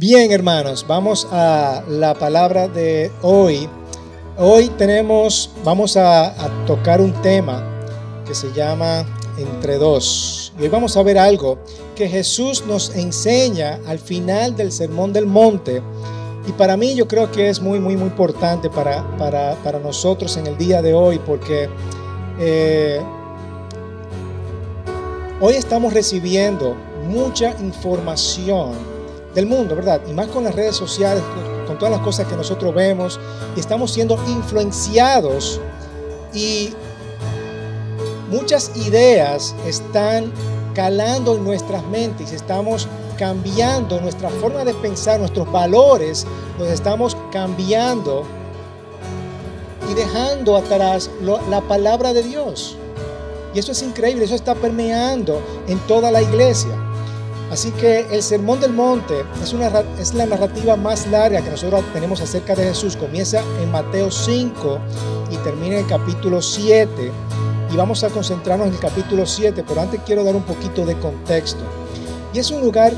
Bien, hermanos, vamos a la palabra de hoy. Hoy tenemos, vamos a, tocar un tema que se llama Entre dos. Y hoy vamos a ver algo que Jesús nos enseña al final del Sermón del Monte. Y para mí yo creo que es muy, muy, muy importante para, para, para nosotros en el día de hoy porque eh, hoy estamos recibiendo mucha información del mundo, ¿verdad? Y más con las redes sociales, con todas las cosas que nosotros vemos, y estamos siendo influenciados y muchas ideas están calando en nuestras mentes, estamos cambiando nuestra forma de pensar, nuestros valores, los estamos cambiando y dejando atrás la palabra de Dios. Y eso es increíble, eso está permeando en toda la iglesia. Así que el Sermón del Monte es, la narrativa más larga que nosotros tenemos acerca de Jesús. Comienza en Mateo 5 y termina en el capítulo 7. Y vamos a concentrarnos en el capítulo 7, pero antes quiero dar un poquito de contexto. Y es un lugar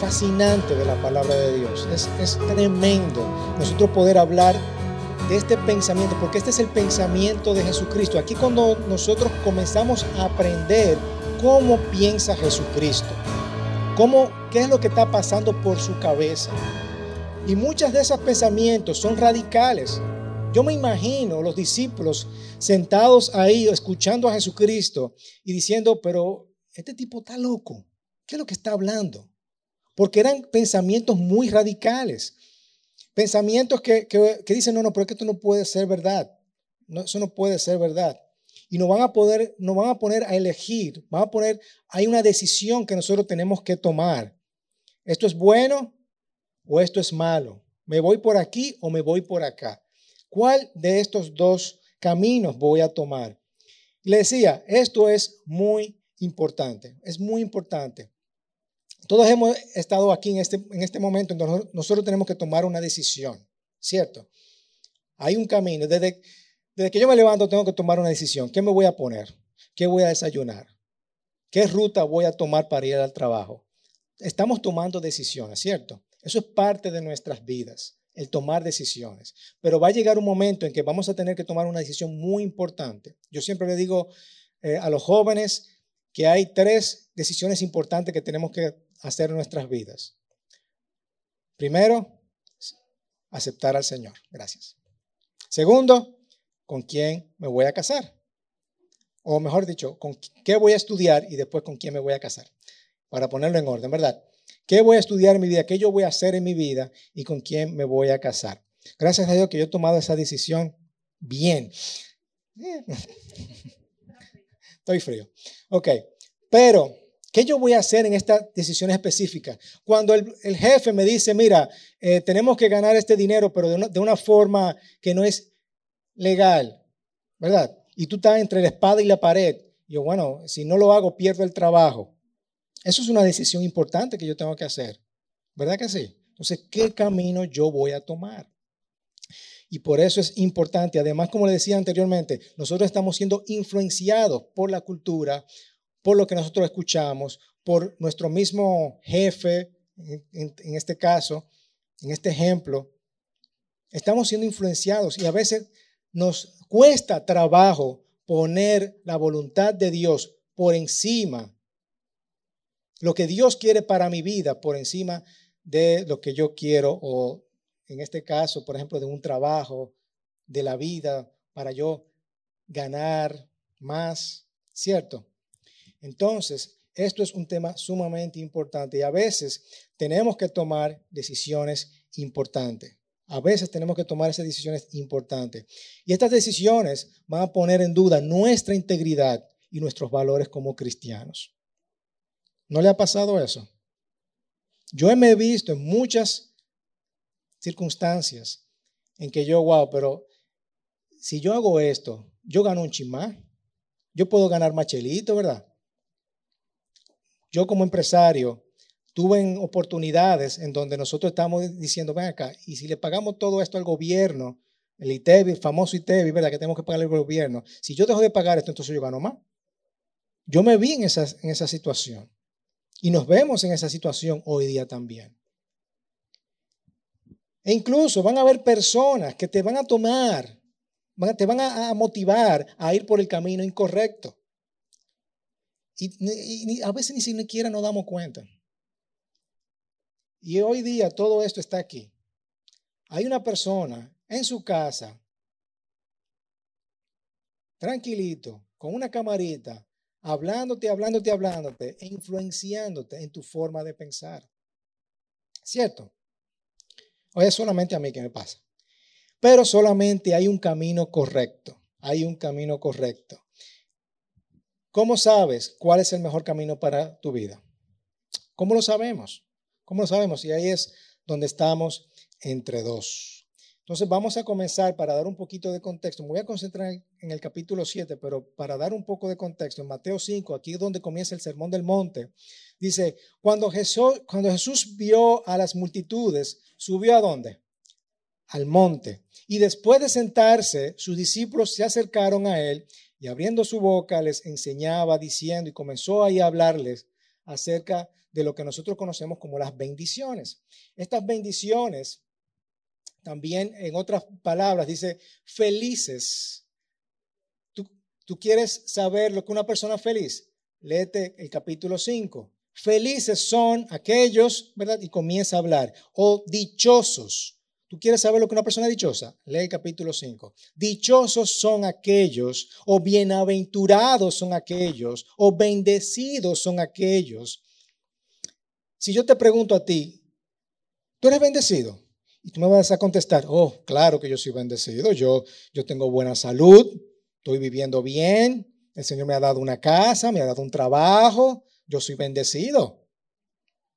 fascinante de la palabra de Dios. Es, es tremendo nosotros poder hablar de este pensamiento, porque este es el pensamiento de Jesucristo. Aquí cuando nosotros comenzamos a aprender cómo piensa Jesucristo, cómo, qué es lo que está pasando por su cabeza. Y muchos de esos pensamientos son radicales. Yo me imagino los discípulos sentados ahí escuchando a Jesucristo y diciendo, pero este tipo está loco. ¿Qué es lo que está hablando? Porque eran pensamientos muy radicales. Pensamientos que, dicen, no, no, pero es que esto no puede ser verdad. No, eso no puede ser verdad y nos van a poder, nos van a poner a elegir, van a poner, hay una decisión que nosotros tenemos que tomar. ¿Esto es bueno o esto es malo? ¿Me voy por aquí o me voy por acá? ¿Cuál de estos dos caminos voy a tomar? Le decía, esto es muy importante, es muy importante. Todos hemos estado aquí en este, en este momento, entonces nosotros tenemos que tomar una decisión, ¿cierto? Hay un camino, desde, desde que yo me levanto tengo que tomar una decisión. ¿Qué me voy a poner? ¿Qué voy a desayunar? ¿Qué ruta voy a tomar para ir al trabajo? Estamos tomando decisiones, ¿cierto? Eso es parte de nuestras vidas, el tomar decisiones. Pero va a llegar un momento en que vamos a tener que tomar una decisión muy importante. Yo siempre le digo eh, a los jóvenes que hay tres decisiones importantes que tenemos que hacer en nuestras vidas. Primero, aceptar al Señor. Gracias. Segundo, con quién me voy a casar. O mejor dicho, con qué voy a estudiar y después con quién me voy a casar. Para ponerlo en orden, ¿verdad? ¿Qué voy a estudiar en mi vida? ¿Qué yo voy a hacer en mi vida? ¿Y con quién me voy a casar? Gracias a Dios que yo he tomado esa decisión bien. Estoy frío. Ok, pero ¿qué yo voy a hacer en esta decisión específica? Cuando el, jefe me dice, mira, eh, tenemos que ganar este dinero, pero de una, de una forma que no es legal, ¿verdad? Y tú estás entre la espada y la pared. yo, bueno, si no lo hago, pierdo el trabajo. Eso es una decisión importante que yo tengo que hacer, ¿verdad que sí? Entonces, ¿qué camino yo voy a tomar? Y por eso es importante, además, como le decía anteriormente, nosotros estamos siendo influenciados por la cultura, por lo que nosotros escuchamos, por nuestro mismo jefe, en, este caso, en este ejemplo. Estamos siendo influenciados y a veces nos cuesta trabajo poner la voluntad de Dios por encima, lo que Dios quiere para mi vida, por encima de lo que yo quiero, o en este caso, por ejemplo, de un trabajo, de la vida, para yo ganar más, ¿cierto? Entonces, esto es un tema sumamente importante y a veces tenemos que tomar decisiones importantes. A veces tenemos que tomar esas decisiones importantes. Y estas decisiones van a poner en duda nuestra integridad y nuestros valores como cristianos. ¿No le ha pasado eso? Yo me he visto en muchas circunstancias en que yo, wow, pero si yo hago esto, yo gano un chimá, yo puedo ganar machelito, ¿verdad? Yo como empresario tuve oportunidades en donde nosotros estamos diciendo, ven acá, y si le pagamos todo esto al gobierno, el ITEVI, el famoso ITEVI, ¿verdad? Que tenemos que pagarle al gobierno. Si yo dejo de pagar esto, entonces yo gano más. Yo me vi en esa, en esa situación. Y nos vemos en esa situación hoy día también. E incluso van a haber personas que te van a tomar, te van a, motivar a ir por el camino incorrecto. Y, a veces ni siquiera nos damos cuenta. Y hoy día todo esto está aquí. Hay una persona en su casa, tranquilito, con una camarita, hablándote, hablándote, hablándote, e influenciándote en tu forma de pensar. ¿Cierto? O es solamente a mí que me pasa. Pero solamente hay un camino correcto. Hay un camino correcto. ¿Cómo sabes cuál es el mejor camino para tu vida? ¿Cómo lo sabemos? ¿Cómo lo sabemos? Y ahí es donde estamos entre dos. Entonces vamos a comenzar para dar un poquito de contexto. Me voy a concentrar en el capítulo 7, pero para dar un poco de contexto, en Mateo 5, aquí es donde comienza el Sermón del Monte, dice, cuando Jesús, cuando Jesús vio a las multitudes, subió a dónde? Al monte. Y después de sentarse, sus discípulos se acercaron a él y abriendo su boca les enseñaba diciendo y comenzó ahí a hablarles acerca de lo que nosotros conocemos como las bendiciones. Estas bendiciones también, en otras palabras, dice felices. ¿Tú, ¿Tú, quieres saber lo que una persona feliz? Léete el capítulo 5. Felices son aquellos, ¿verdad? Y comienza a hablar. O dichosos. ¿Tú quieres saber lo que una persona dichosa? Lee el capítulo 5. Dichosos son aquellos, o bienaventurados son aquellos, o bendecidos son aquellos. Si yo te pregunto a ti, ¿tú eres bendecido? Y tú me vas a contestar, oh, claro que yo soy bendecido, yo, yo tengo buena salud, estoy viviendo bien, el Señor me ha dado una casa, me ha dado un trabajo, yo soy bendecido.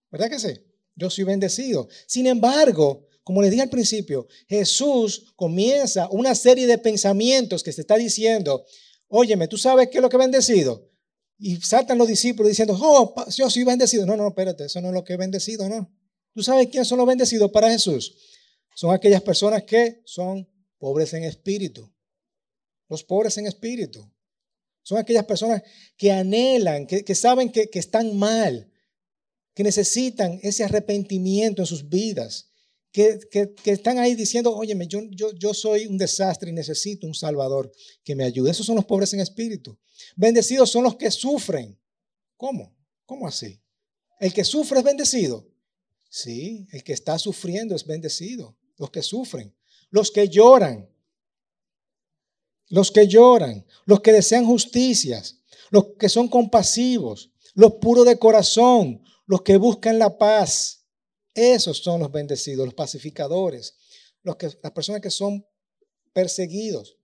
¿Verdad que sí? Yo soy bendecido. Sin embargo, como les dije al principio, Jesús comienza una serie de pensamientos que se está diciendo, óyeme, ¿tú sabes qué es lo que es bendecido? Y saltan los discípulos diciendo, oh, yo soy bendecido. No, no, espérate, eso no es lo que es bendecido, ¿no? ¿Tú sabes quiénes son los bendecidos para Jesús? son aquellas personas que son pobres en espíritu. Los pobres en espíritu. Son aquellas personas que anhelan, que, saben que, están mal, que necesitan ese arrepentimiento en sus vidas, que, están ahí diciendo, óyeme, yo, yo, yo soy un desastre y necesito un Salvador que me ayude. Esos son los pobres en espíritu. Bendecidos son los que sufren. ¿Cómo? ¿Cómo así? El que sufre es bendecido. Sí, el que está sufriendo es bendecido los que sufren, los que lloran, los que lloran, los que desean justicias, los que son compasivos, los puros de corazón, los que buscan la paz. Esos son los bendecidos, los pacificadores, los que, las personas que son perseguidos,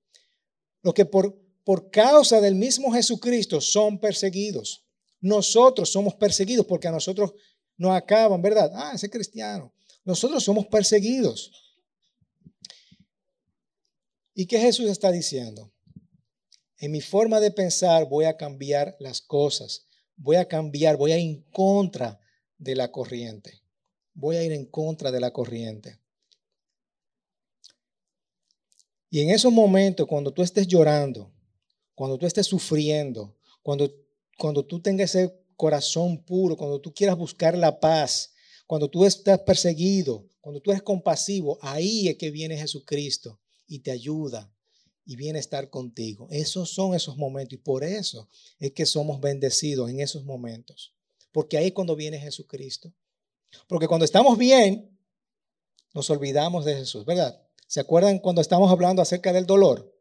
los que por, por causa del mismo Jesucristo son perseguidos. Nosotros somos perseguidos porque a nosotros nos acaban, ¿verdad? Ah, ese cristiano. Nosotros somos perseguidos. ¿Y qué Jesús está diciendo? En mi forma de pensar voy a cambiar las cosas. Voy a cambiar, voy a ir en contra de la corriente. Voy a ir en contra de la corriente. Y en esos momentos, cuando tú estés llorando, cuando tú estés sufriendo, cuando, cuando tú tengas ese corazón puro, cuando tú quieras buscar la paz, cuando tú estás perseguido, cuando tú eres compasivo, ahí es que viene Jesucristo y te ayuda y viene a estar contigo. Esos son esos momentos y por eso es que somos bendecidos en esos momentos. Porque ahí es cuando viene Jesucristo. Porque cuando estamos bien, nos olvidamos de Jesús, ¿verdad? ¿Se acuerdan cuando estamos hablando acerca del dolor?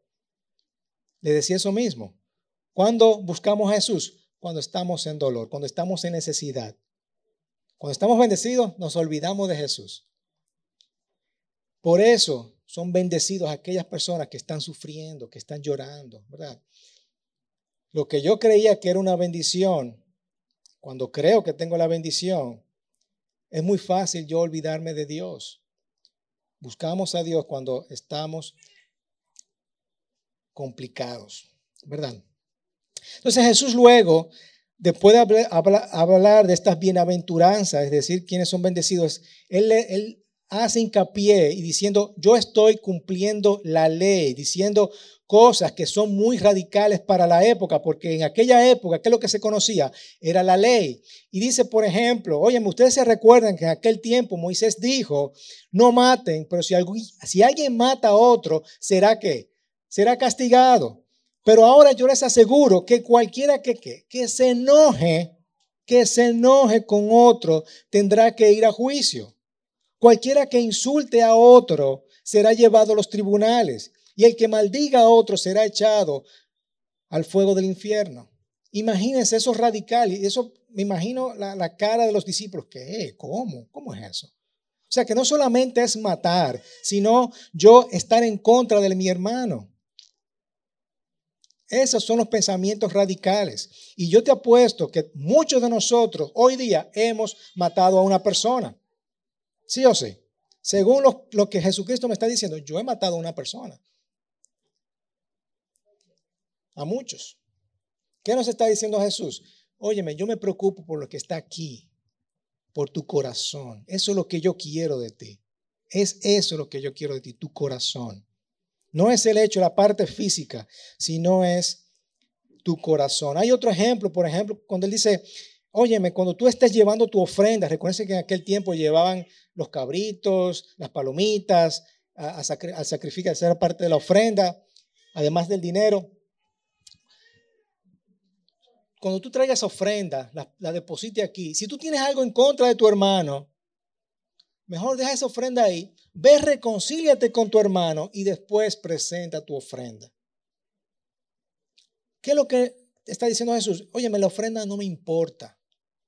Le decía eso mismo. Cuando buscamos a Jesús? Cuando estamos en dolor, cuando estamos en necesidad. Cuando estamos bendecidos, nos olvidamos de Jesús. Por eso son bendecidos aquellas personas que están sufriendo, que están llorando, ¿verdad? Lo que yo creía que era una bendición, cuando creo que tengo la bendición, es muy fácil yo olvidarme de Dios. Buscamos a Dios cuando estamos complicados, ¿verdad? Entonces Jesús luego después de hablar, de estas bienaventuranzas, es decir, quienes son bendecidos, él, hace hincapié y diciendo, yo estoy cumpliendo la ley, diciendo cosas que son muy radicales para la época, porque en aquella época, ¿qué es lo que se conocía? Era la ley. Y dice, por ejemplo, oye, ustedes se recuerdan que en aquel tiempo Moisés dijo, no maten, pero si, si alguien mata a otro, ¿será que Será castigado. Pero ahora yo les aseguro que cualquiera que, que, que se enoje, que se enoje con otro, tendrá que ir a juicio. Cualquiera que insulte a otro será llevado a los tribunales y el que maldiga a otro será echado al fuego del infierno. Imagínense eso radical y eso me imagino la, cara de los discípulos. ¿Qué? ¿Cómo? ¿Cómo es eso? O sea que no solamente es matar, sino yo estar en contra de mi hermano. Esos son los pensamientos radicales. Y yo te apuesto que muchos de nosotros hoy día hemos matado a una persona. ¿Sí o sí? Según lo, que Jesucristo me está diciendo, yo he matado a una persona. A muchos. ¿Qué nos está diciendo Jesús? Óyeme, yo me preocupo por lo que está aquí, por tu corazón. Eso es lo que yo quiero de ti. Es eso lo que yo quiero de ti, tu corazón. No es el hecho, la parte física, sino es tu corazón. Hay otro ejemplo, por ejemplo, cuando él dice, Óyeme, cuando tú estés llevando tu ofrenda, recuerden que en aquel tiempo llevaban los cabritos, las palomitas, a, al sacrificio, a ser parte de la ofrenda, además del dinero. Cuando tú traigas ofrenda, la, la aquí. Si tú tienes algo en contra de tu hermano, mejor deja esa ofrenda ahí. Ve, reconcíliate con tu hermano y después presenta tu ofrenda. ¿Qué es lo que está diciendo Jesús? Óyeme, la ofrenda no me importa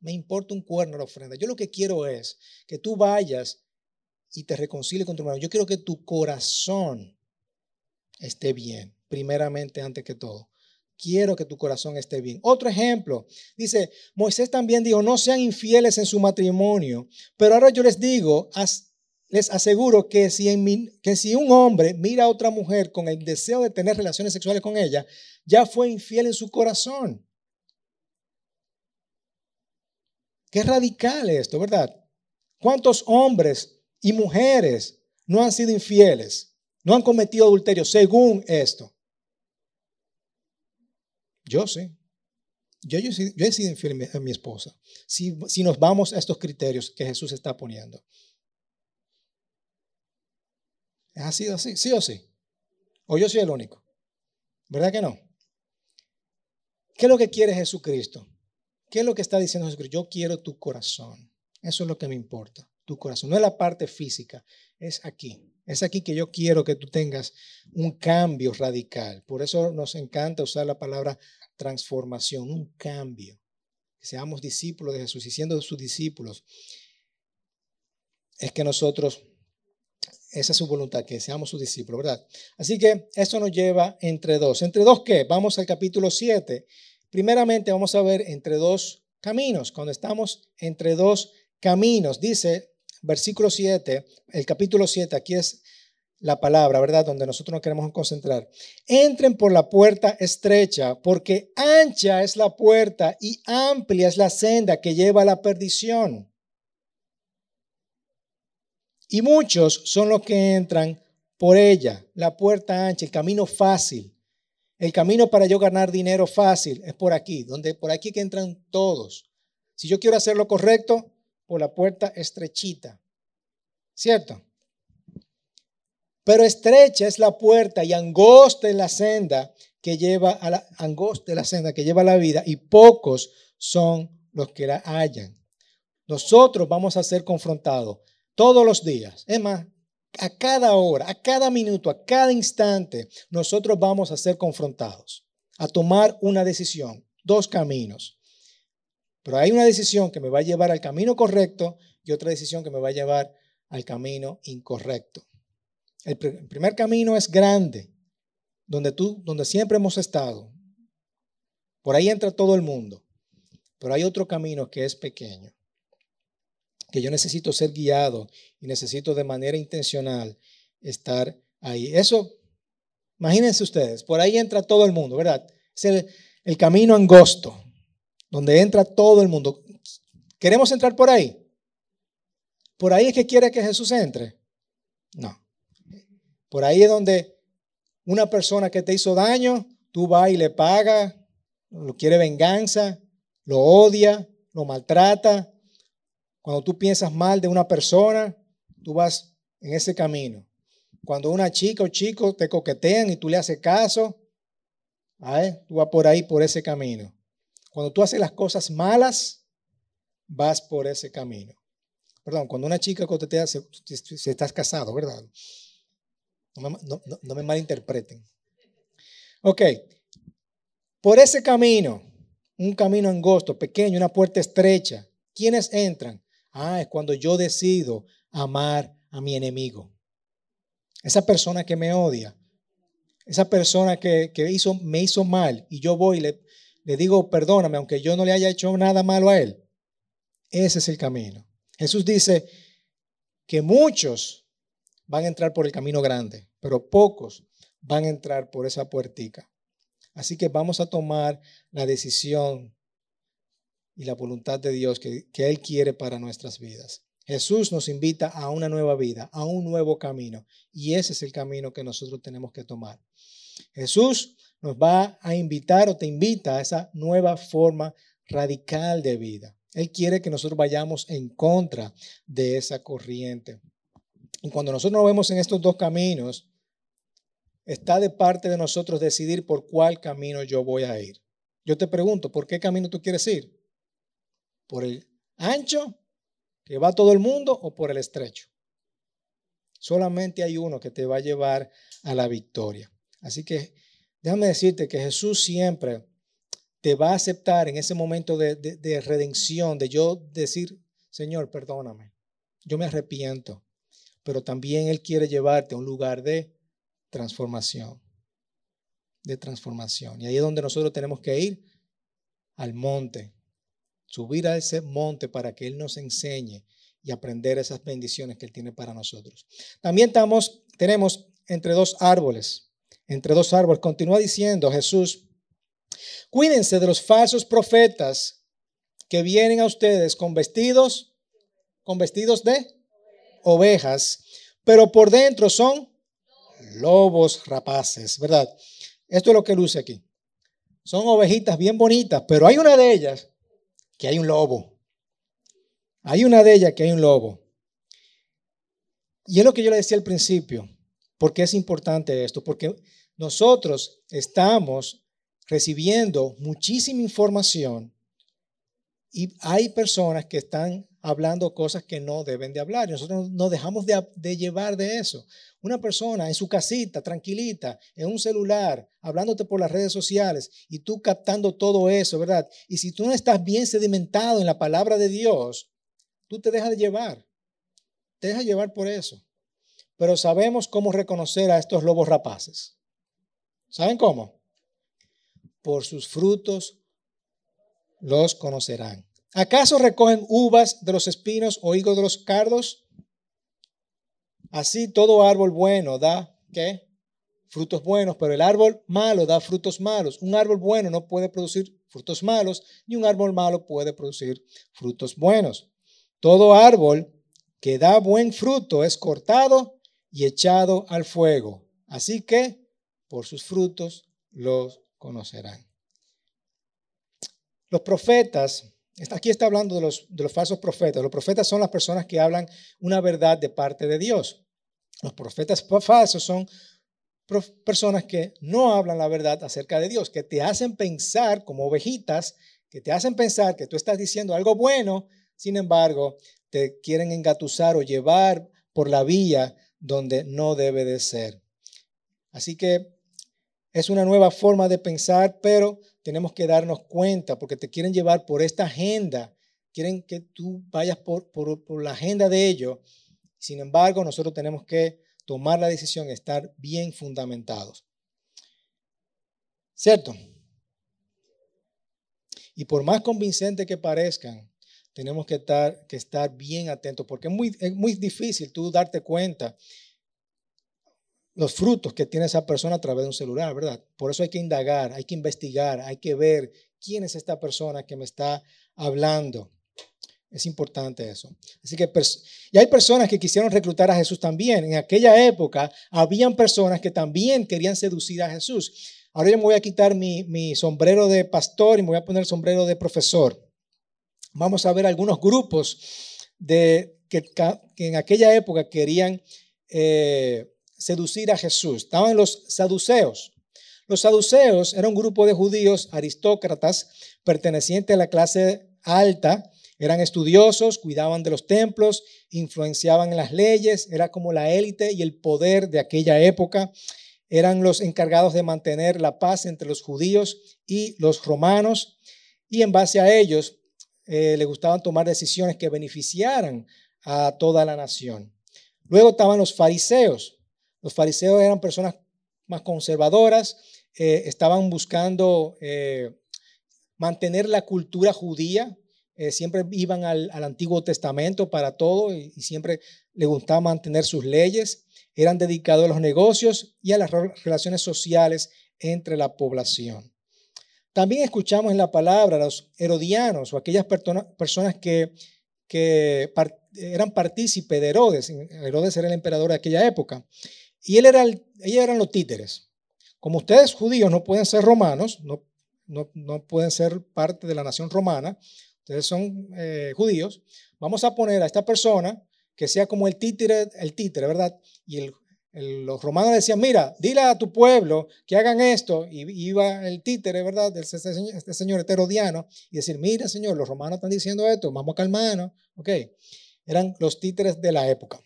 me importa un cuerno la ofrenda. Yo lo que quiero es que tú vayas y te reconcilies con tu hermano. Yo quiero que tu corazón esté bien, primeramente antes que todo. Quiero que tu corazón esté bien. Otro ejemplo, dice, Moisés también dijo, no sean infieles en su matrimonio, pero ahora yo les digo, les aseguro que si, que si un hombre mira a otra mujer con el deseo de tener relaciones sexuales con ella, ya fue infiel en su corazón. Qué radical esto, ¿verdad? ¿Cuántos hombres y mujeres no han sido infieles? No han cometido adulterio según esto. Yo sí. Yo, yo, he sido infiel a mi esposa. Si, si nos vamos a estos criterios que Jesús está poniendo. ¿Ha sido así? ¿Sí o sí? ¿O yo soy el único? ¿Verdad que no? ¿Qué es lo que quiere Jesucristo? ¿Qué es lo que está diciendo Jesús? Yo quiero tu corazón. Eso es lo que me importa, tu corazón. No es la parte física, es aquí. Es aquí que yo quiero que tú tengas un cambio radical. Por eso nos encanta usar la palabra transformación, un cambio. Que seamos discípulos de Jesús y siendo sus discípulos, es que nosotros, esa es su voluntad, que seamos sus discípulos, ¿verdad? Así que eso nos lleva entre dos. ¿Entre dos qué? Vamos al capítulo 7 Primeramente vamos a ver entre dos caminos. Cuando estamos entre dos caminos, dice versículo 7, el capítulo 7, aquí es la palabra, ¿verdad? Donde nosotros nos queremos concentrar. Entren por la puerta estrecha, porque ancha es la puerta y amplia es la senda que lleva a la perdición. Y muchos son los que entran por ella, la puerta ancha, el camino fácil. El camino para yo ganar dinero fácil es por aquí, donde por aquí que entran todos. Si yo quiero hacer lo correcto, por la puerta estrechita. ¿Cierto? Pero estrecha es la puerta y angosta es la senda que lleva a la angosta la senda que lleva a la vida y pocos son los que la hallan. Nosotros vamos a ser confrontados todos los días. Es más, a cada hora, a cada minuto, a cada instante, nosotros vamos a ser confrontados, a tomar una decisión, dos caminos. Pero hay una decisión que me va a llevar al camino correcto y otra decisión que me va a llevar al camino incorrecto. El primer camino es grande, donde tú, donde siempre hemos estado. Por ahí entra todo el mundo. Pero hay otro camino que es pequeño que yo necesito ser guiado y necesito de manera intencional estar ahí. Eso, imagínense ustedes, por ahí entra todo el mundo, ¿verdad? Es el, camino angosto, donde entra todo el mundo. ¿Queremos entrar por ahí? ¿Por ahí es que quiere que Jesús entre? No. Por ahí es donde una persona que te hizo daño, tú vas y le pagas, lo quiere venganza, lo odia, lo maltrata. Cuando tú piensas mal de una persona, tú vas en ese camino. Cuando una chica o chico te coquetean y tú le haces caso, tú vas por ahí, por ese camino. Cuando tú haces las cosas malas, vas por ese camino. Perdón, cuando una chica coquetea, si, estás casado, ¿verdad? No me, no me malinterpreten. Ok, por ese camino, un camino angosto, pequeño, una puerta estrecha, ¿quiénes entran? Ah, es cuando yo decido amar a mi enemigo. Esa persona que me odia, esa persona que, hizo, me hizo mal y yo voy y le, le digo perdóname, aunque yo no le haya hecho nada malo a él. Ese es el camino. Jesús dice que muchos van a entrar por el camino grande, pero pocos van a entrar por esa puertica. Así que vamos a tomar la decisión y la voluntad de Dios que, que Él quiere para nuestras vidas. Jesús nos invita a una nueva vida, a un nuevo camino. Y ese es el camino que nosotros tenemos que tomar. Jesús nos va a invitar o te invita a esa nueva forma radical de vida. Él quiere que nosotros vayamos en contra de esa corriente. Y cuando nosotros nos vemos en estos dos caminos, está de parte de nosotros decidir por cuál camino yo voy a ir. Yo te pregunto, ¿por qué camino tú quieres ir? ¿Por el ancho que va todo el mundo o por el estrecho. Solamente hay uno que te va a llevar a la victoria. Así que déjame decirte que Jesús siempre te va a aceptar en ese momento de, de redención, de yo decir, Señor, perdóname, yo me arrepiento, pero también Él quiere llevarte a un lugar de transformación, de transformación. Y ahí es donde nosotros tenemos que ir al monte, subir a ese monte para que Él nos enseñe y aprender esas bendiciones que Él tiene para nosotros. También estamos, tenemos entre dos árboles, entre dos árboles. Continúa diciendo Jesús, cuídense de los falsos profetas que vienen a ustedes con vestidos, con vestidos de ovejas, pero por dentro son lobos rapaces, ¿verdad? Esto es lo que luce aquí. Son ovejitas bien bonitas, pero hay una de ellas que hay un lobo. Hay una de ellas que hay un lobo. Y es lo que yo le decía al principio. ¿Por qué es importante esto? Porque nosotros estamos recibiendo muchísima información y hay personas que están hablando cosas que no deben de hablar. Nosotros nos dejamos de, llevar de eso. Una persona en su casita, tranquilita, en un celular, hablándote por las redes sociales y tú captando todo eso, ¿verdad? Y si tú no estás bien sedimentado en la palabra de Dios, tú te dejas de llevar. Te dejas llevar por eso. Pero sabemos cómo reconocer a estos lobos rapaces. ¿Saben cómo? Por sus frutos los conocerán. ¿Acaso recogen uvas de los espinos o higos de los cardos? Así todo árbol bueno da, ¿qué? Frutos buenos, pero el árbol malo da frutos malos. Un árbol bueno no puede producir frutos malos, ni un árbol malo puede producir frutos buenos. Todo árbol que da buen fruto es cortado y echado al fuego. Así que por sus frutos los conocerán. Los profetas Aquí está hablando de los, falsos profetas. Los profetas son las personas que hablan una verdad de parte de Dios. Los profetas falsos son personas que no hablan la verdad acerca de Dios, que te hacen pensar como ovejitas, que te hacen pensar que tú estás diciendo algo bueno, sin embargo, te quieren engatusar o llevar por la vía donde no debe de ser. Así que es una nueva forma de pensar, pero tenemos que darnos cuenta porque te quieren llevar por esta agenda, quieren que tú vayas por, por, la agenda de ellos. Sin embargo, nosotros tenemos que tomar la decisión, estar bien fundamentados. ¿Cierto? Y por más convincente que parezcan, tenemos que estar, que estar bien atentos, porque es muy, es muy difícil tú darte cuenta los frutos que tiene esa persona a través de un celular, ¿verdad? Por eso hay que indagar, hay que investigar, hay que ver quién es esta persona que me está hablando. Es importante eso. Así que, y hay personas que quisieron reclutar a Jesús también. En aquella época, habían personas que también querían seducir a Jesús. Ahora yo me voy a quitar mi, sombrero de pastor y me voy a poner el sombrero de profesor. Vamos a ver algunos grupos de, que, en aquella época querían eh, seducir a Jesús. Estaban los saduceos. Los saduceos eran un grupo de judíos aristócratas pertenecientes a la clase alta. Eran estudiosos, cuidaban de los templos, influenciaban en las leyes, era como la élite y el poder de aquella época eran los encargados de mantener la paz entre los judíos y los romanos, y en base a ellos eh, le gustaban tomar decisiones que beneficiaran a toda la nación. Luego estaban los fariseos. Los fariseos eran personas más conservadoras, eh, estaban buscando eh, mantener la cultura judía, siempre iban al, Antiguo Testamento para todo y, siempre le gustaba mantener sus leyes eran dedicados a los negocios y a las relaciones sociales entre la población. También escuchamos en la palabra a los herodianos o aquellas personas que, que eran partícipes de Herodes. Herodes era el emperador de aquella época. Y él era ellos eran los títeres. Como ustedes judíos no pueden ser romanos, no, no, pueden ser parte de la nación romana, ustedes son eh, judíos, vamos a poner a esta persona que sea como el títere, el títere, ¿verdad? Y los romanos decían, mira, dile a tu pueblo que hagan esto. Y iba el títere, ¿verdad? Este, señor, este señor heterodiano y decir, mira, señor, los romanos están diciendo esto, vamos a calmarnos. Ok, eran los títeres de la época.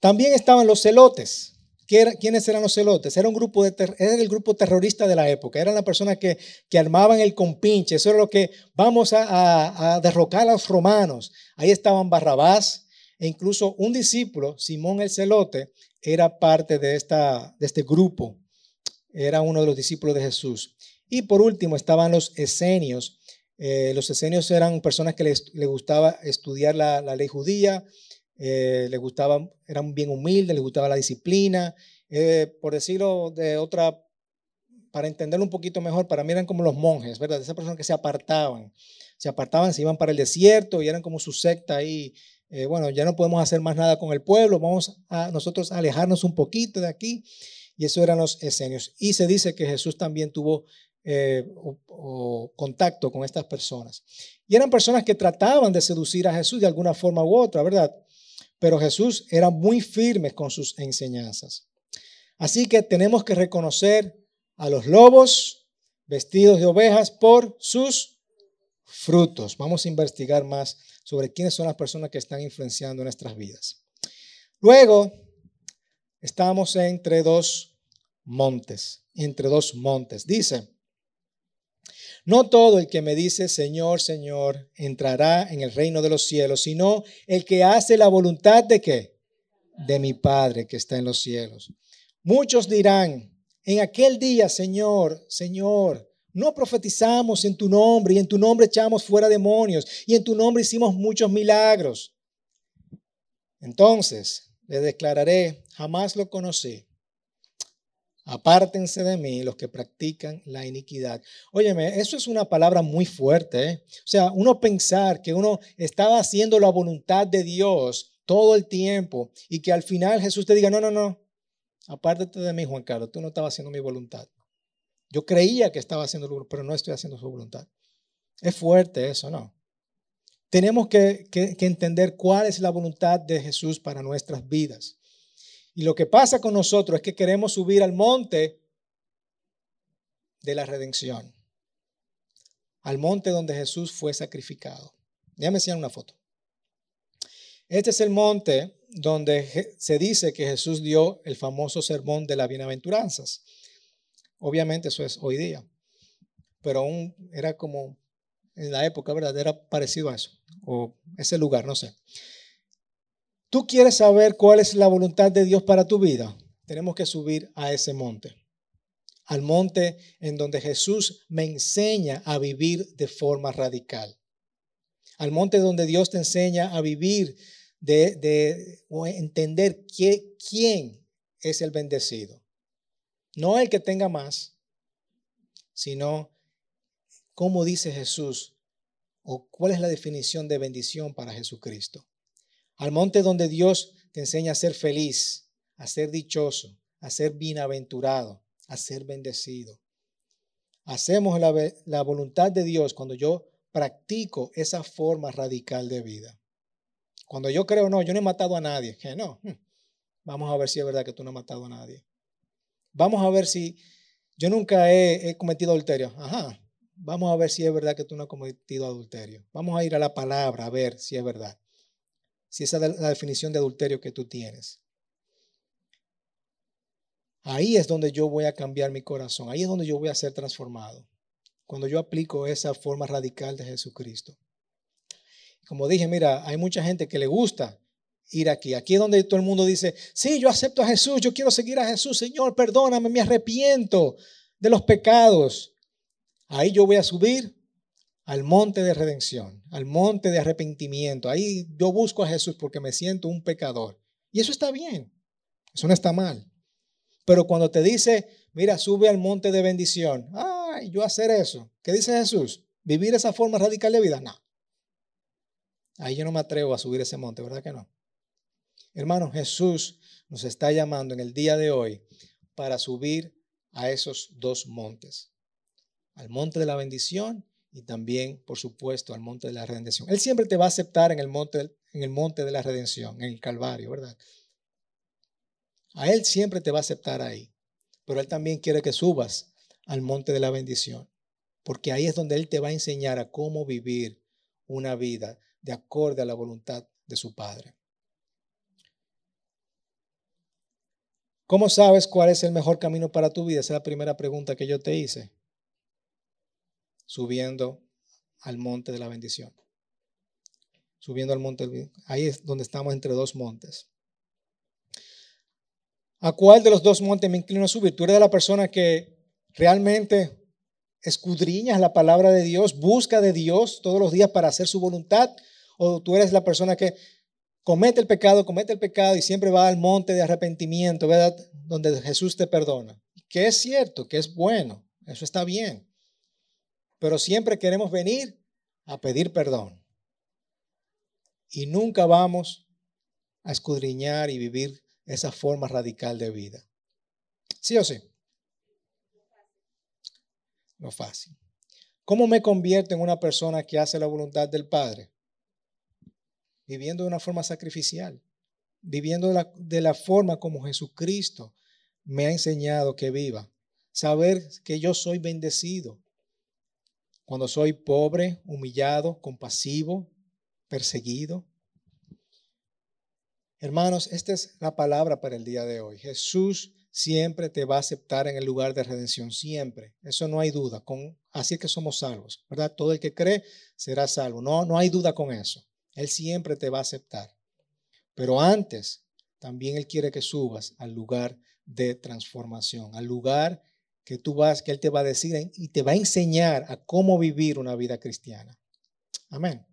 También estaban los celotes. ¿Quiénes eran los celotes? Era, un grupo de era el grupo terrorista de la época. Eran las personas que, armaban el compinche. Eso era lo que vamos a, derrocar a los romanos. Ahí estaban Barrabás e incluso un discípulo, Simón el celote, era parte de, esta, de este grupo. Era uno de los discípulos de Jesús. Y por último estaban los esenios. Eh, los esenios eran personas que les, gustaba estudiar la ley judía, eh, le gustaba, eran bien humildes, les gustaba la disciplina. Eh, por decirlo de otra, para entenderlo un poquito mejor, para mí eran como los monjes, ¿verdad? Esas personas que se apartaban, se apartaban, se iban para el desierto y eran como su secta ahí. Eh, bueno, ya no podemos hacer más nada con el pueblo, vamos a nosotros a alejarnos un poquito de aquí. Y eso eran los esenios. Y se dice que Jesús también tuvo contacto con estas personas. Y eran personas que trataban de seducir a Jesús de alguna forma u otra, ¿verdad? Pero Jesús era muy firme con sus enseñanzas. Así que tenemos que reconocer a los lobos vestidos de ovejas por sus frutos. Vamos a investigar más sobre quiénes son las personas que están influenciando nuestras vidas. Luego, estamos entre dos montes, entre dos montes. Dice, no todo el que me dice Señor, Señor, entrará en el reino de los cielos, sino el que hace la voluntad de qué? De mi Padre que está en los cielos. Muchos dirán, en aquel día, Señor, Señor, no profetizamos en tu nombre y en tu nombre echamos fuera demonios y en tu nombre hicimos muchos milagros. Entonces le declararé, jamás lo conocí. Apártense de mí los que practican la iniquidad. Óyeme, eso es una palabra muy fuerte. ¿eh? O sea, uno pensar que uno estaba haciendo la voluntad de Dios todo el tiempo y que al final Jesús te diga, no, no, no, apártate de mí, Juan Carlos, tú no estabas haciendo mi voluntad. Yo creía que estaba haciendo, pero no estoy haciendo su voluntad. Es fuerte eso, ¿no? Tenemos que, que entender cuál es la voluntad de Jesús para nuestras vidas. Y lo que pasa con nosotros es que queremos subir al monte de la redención, al monte donde Jesús fue sacrificado. Déjame enseñar una foto. Este es el monte donde se dice que Jesús dio el famoso sermón de las bienaventuranzas. Obviamente eso es hoy día, pero aún era como en la época, ¿verdad? Era parecido a eso, o ese lugar, no sé. ¿Tú quieres saber cuál es la voluntad de Dios para tu vida? Tenemos que subir a ese monte. Al monte en donde Jesús me enseña a vivir de forma radical. Al monte donde Dios te enseña a vivir de, o entender quién es el bendecido. No el que tenga más, sino como dice Jesús ¿O cuál es la definición de bendición para Jesucristo? Al monte donde Dios te enseña a ser feliz, a ser dichoso, a ser bienaventurado, a ser bendecido. Hacemos la, voluntad de Dios cuando yo practico esa forma radical de vida. Cuando yo creo, no, yo no he matado a nadie, que no, hmm, vamos a ver si es verdad que tú no has matado a nadie. Vamos a ver si yo nunca he, cometido adulterio. Ajá, vamos a ver si es verdad que tú no has cometido adulterio. Vamos a ir a la palabra a ver si es verdad. Si esa es la definición de adulterio que tú tienes. Ahí es donde yo voy a cambiar mi corazón. Ahí es donde yo voy a ser transformado. Cuando yo aplico esa forma radical de Jesucristo. Como dije, mira, hay mucha gente que le gusta ir aquí. Aquí es donde todo el mundo dice, sí, yo acepto a Jesús, yo quiero seguir a Jesús, Señor, perdóname, me arrepiento de los pecados. Ahí yo voy a subir al monte de redención, al monte de arrepentimiento. Ahí yo busco a Jesús porque me siento un pecador. Y eso está bien, eso no está mal. Pero cuando te dice, mira, sube al monte de bendición, ay, yo hacer eso, ¿qué dice Jesús? ¿Vivir esa forma radical de vida? No. Ahí yo no me atrevo a subir ese monte, ¿verdad que no? Hermano, Jesús nos está llamando en el día de hoy para subir a esos dos montes, al monte de la bendición y también, por supuesto, al monte de la redención. Él siempre te va a aceptar en el monte, en el monte de la redención, en el Calvario, ¿verdad? A Él siempre te va a aceptar ahí, pero Él también quiere que subas al monte de la bendición, porque ahí es donde Él te va a enseñar a cómo vivir una vida de acorde a la voluntad de su Padre. ¿Cómo sabes cuál es el mejor camino para tu vida? Esa es la primera pregunta que yo te hice. Subiendo al monte de la bendición. Subiendo al monte. Ahí es donde estamos entre dos montes. ¿A cuál de los dos montes me inclino a subir? Tú eres la persona que realmente escudriñas la palabra de Dios, busca de Dios todos los días para hacer su voluntad, o tú eres la persona que comete el pecado, comete el pecado y siempre va al monte de arrepentimiento. Donde Jesús te perdona. Que es cierto, que es bueno, eso está bien. Pero siempre queremos venir a pedir perdón. Y nunca vamos a escudriñar y vivir esa forma radical de vida. ¿Sí o sí? No fácil. ¿Cómo me convierto en una persona que hace la voluntad del Padre? viviendo de una forma sacrificial, viviendo de la, de la forma como Jesucristo me ha enseñado que viva. Saber que yo soy bendecido cuando soy pobre, humillado, compasivo, perseguido. Hermanos, esta es la palabra para el día de hoy. Jesús siempre te va a aceptar en el lugar de redención, siempre. Eso no hay duda. Con, así que somos salvos, ¿verdad? Todo el que cree será salvo. No, no hay duda con eso. Él siempre te va a aceptar. Pero antes, también Él quiere que subas al lugar de transformación, al lugar que tú vas, que Él te va a decir y te va a enseñar a cómo vivir una vida cristiana. Amén.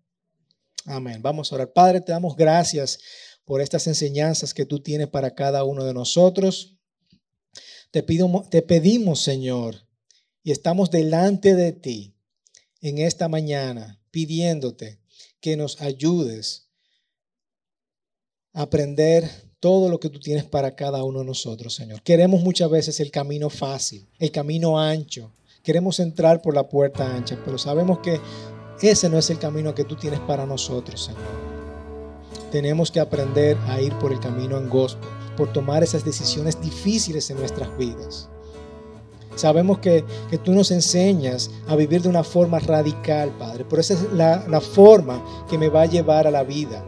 Amén. Vamos a orar. Padre, te damos gracias por estas enseñanzas que tú tienes para cada uno de nosotros. Te, pido, te pedimos, Señor, y estamos delante de ti en esta mañana pidiéndote que nos ayudes a aprender todo lo que tú tienes para cada uno de nosotros, Señor. Queremos muchas veces el camino fácil, el camino ancho. Queremos entrar por la puerta ancha, pero sabemos que ese no es el camino que tú tienes para nosotros, Señor. Tenemos que aprender a ir por el camino angosto, por tomar esas decisiones difíciles en nuestras vidas. Sabemos que, tú nos enseñas a vivir de una forma radical, Padre. Pero esa es la, la forma que me va a llevar a la vida,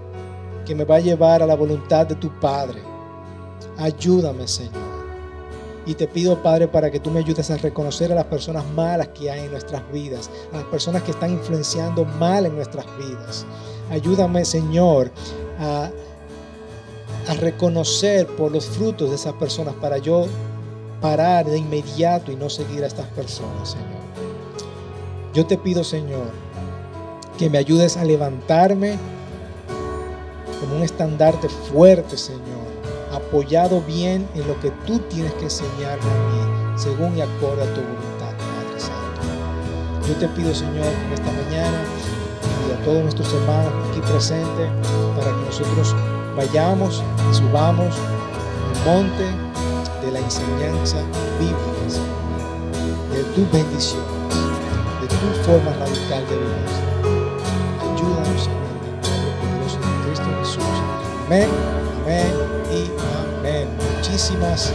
que me va a llevar a la voluntad de tu Padre. Ayúdame, Señor. Y te pido, Padre, para que tú me ayudes a reconocer a las personas malas que hay en nuestras vidas, a las personas que están influenciando mal en nuestras vidas. Ayúdame, Señor, a, a reconocer por los frutos de esas personas para yo parar de inmediato y no seguir a estas personas, Señor. Yo te pido, Señor, que me ayudes a levantarme como un estandarte fuerte, Señor, apoyado bien en lo que tú tienes que enseñarme a mí, según y acorde a tu voluntad, Padre Santo. Yo te pido, Señor, en esta mañana y a todos nuestros hermanos aquí presentes para que nosotros vayamos y subamos el monte de la enseñanza bíblica, de tus bendiciones, de tu forma radical de vivir. Amén, amén y amén. Muchísimas